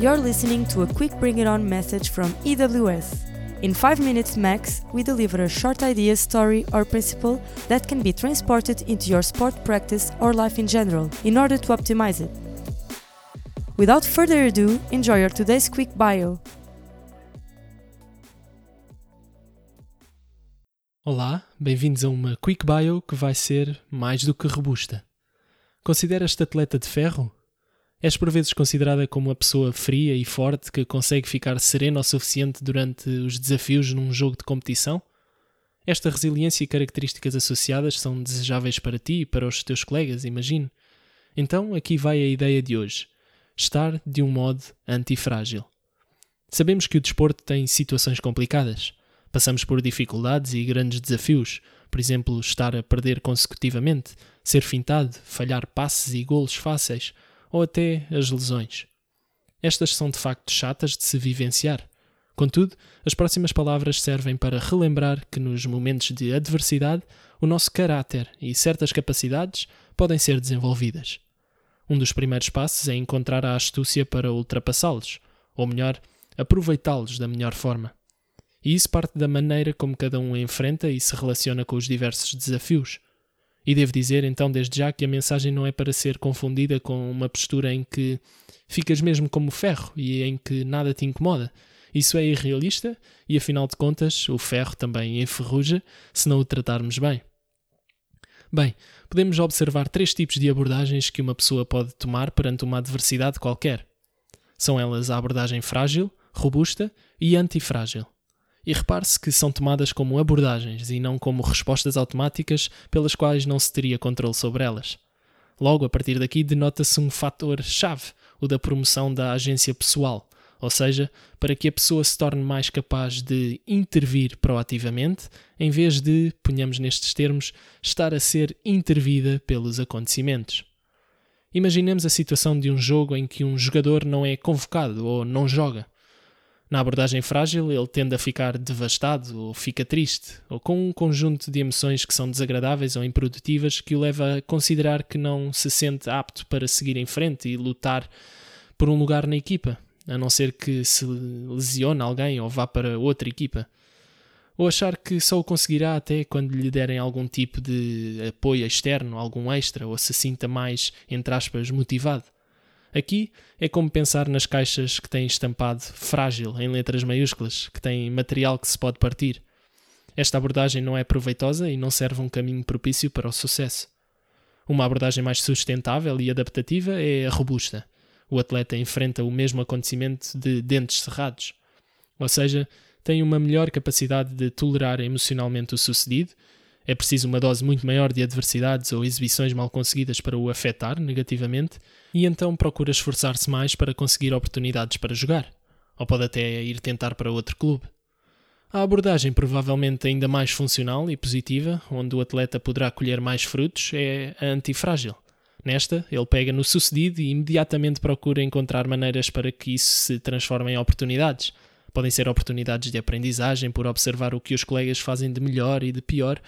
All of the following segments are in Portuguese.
You're listening to a quick bring it on message from EWS. In 5 minutes max, we deliver a short idea, story, or principle that can be transported into your sport practice or life in general in order to optimize it. Without further ado, enjoy your today's quick bio. Olá, bem-vindos a uma Quick Bio que vai ser mais do que robusta. Consideras-te atleta de ferro? És por vezes considerada como uma pessoa fria e forte que consegue ficar serena o suficiente durante os desafios num jogo de competição? Esta resiliência e características associadas são desejáveis para ti e para os teus colegas, imagino. Então, aqui vai a ideia de hoje: estar de um modo antifrágil. Sabemos que o desporto tem situações complicadas. Passamos por dificuldades e grandes desafios, por exemplo, estar a perder consecutivamente, ser fintado, falhar passes e golos fáceis, ou até as lesões. Estas são de facto chatas de se vivenciar. Contudo, as próximas palavras servem para relembrar que nos momentos de adversidade o nosso caráter e certas capacidades podem ser desenvolvidas. Um dos primeiros passos é encontrar a astúcia para ultrapassá-los, ou melhor, aproveitá-los da melhor forma. E isso parte da maneira como cada um enfrenta e se relaciona com os diversos desafios. E devo dizer então desde já que a mensagem não é para ser confundida com uma postura em que ficas mesmo como ferro e em que nada te incomoda. Isso é irrealista e afinal de contas o ferro também enferruja se não o tratarmos bem. Bem, podemos observar três tipos de abordagens que uma pessoa pode tomar perante uma adversidade qualquer. São elas a abordagem frágil, robusta e antifrágil. E repare-se que são tomadas como abordagens e não como respostas automáticas pelas quais não se teria controle sobre elas. Logo, a partir daqui, denota-se um fator-chave, o da promoção da agência pessoal, ou seja, para que a pessoa se torne mais capaz de intervir proativamente, em vez de, ponhamos nestes termos, estar a ser intervida pelos acontecimentos. Imaginemos a situação de um jogo em que um jogador não é convocado ou não joga. Na abordagem frágil, ele tende a ficar devastado ou fica triste, ou com um conjunto de emoções que são desagradáveis ou improdutivas que o leva a considerar que não se sente apto para seguir em frente e lutar por um lugar na equipa, a não ser que se lesione alguém ou vá para outra equipa. Ou achar que só o conseguirá até quando lhe derem algum tipo de apoio externo, algum extra, ou se sinta mais, entre aspas, motivado. Aqui é como pensar nas caixas que têm estampado frágil em letras maiúsculas, que têm material que se pode partir. Esta abordagem não é proveitosa e não serve um caminho propício para o sucesso. Uma abordagem mais sustentável e adaptativa é a robusta. O atleta enfrenta o mesmo acontecimento de dentes cerrados. Ou seja, tem uma melhor capacidade de tolerar emocionalmente o sucedido é preciso uma dose muito maior de adversidades ou exibições mal conseguidas para o afetar negativamente, e então procura esforçar-se mais para conseguir oportunidades para jogar, ou pode até ir tentar para outro clube. A abordagem provavelmente ainda mais funcional e positiva, onde o atleta poderá colher mais frutos, é a antifrágil. Nesta, ele pega no sucedido e imediatamente procura encontrar maneiras para que isso se transforme em oportunidades, Podem ser oportunidades de aprendizagem por observar o que os colegas fazem de melhor e de pior.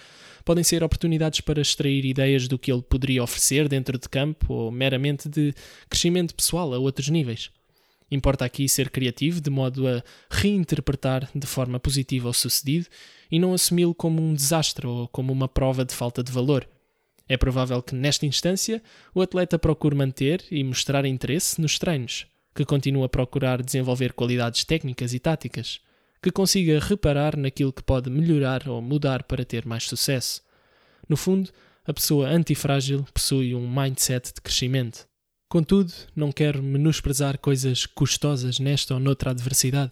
Podem ser oportunidades para extrair ideias do que ele poderia oferecer dentro de campo ou meramente de crescimento pessoal a outros níveis. Importa aqui ser criativo de modo a reinterpretar de forma positiva o sucedido e não assumi-lo como um desastre ou como uma prova de falta de valor. É provável que, nesta instância, o atleta procure manter e mostrar interesse nos treinos, que continue a procurar desenvolver qualidades técnicas e táticas, que consiga reparar naquilo que pode melhorar ou mudar para ter mais sucesso. No fundo, a pessoa antifrágil possui um mindset de crescimento. Contudo, não quero menosprezar coisas custosas nesta ou noutra adversidade.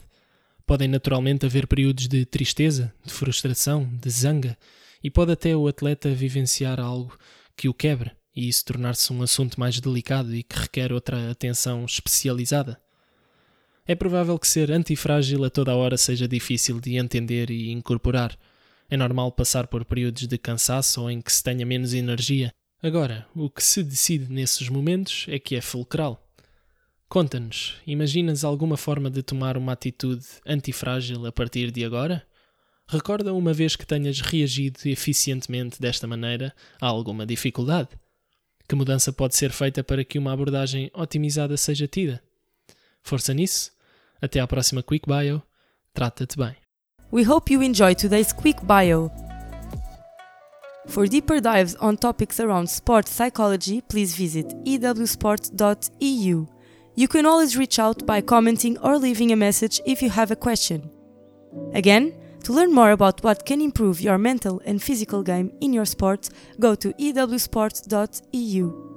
Podem naturalmente haver períodos de tristeza, de frustração, de zanga, e pode até o atleta vivenciar algo que o quebra e isso tornar-se um assunto mais delicado e que requer outra atenção especializada. É provável que ser antifrágil a toda hora seja difícil de entender e incorporar. É normal passar por períodos de cansaço ou em que se tenha menos energia. Agora, o que se decide nesses momentos é que é fulcral. Conta-nos, imaginas alguma forma de tomar uma atitude antifrágil a partir de agora? Recorda uma vez que tenhas reagido eficientemente desta maneira a alguma dificuldade? Que mudança pode ser feita para que uma abordagem otimizada seja tida? Força nisso. Até à próxima Quick Bio. Trata-te bem. We hope you enjoyed today's quick bio. For deeper dives on topics around sports psychology, please visit ewsport.eu. You can always reach out by commenting or leaving a message if you have a question. Again, to learn more about what can improve your mental and physical game in your sport, go to ewsport.eu.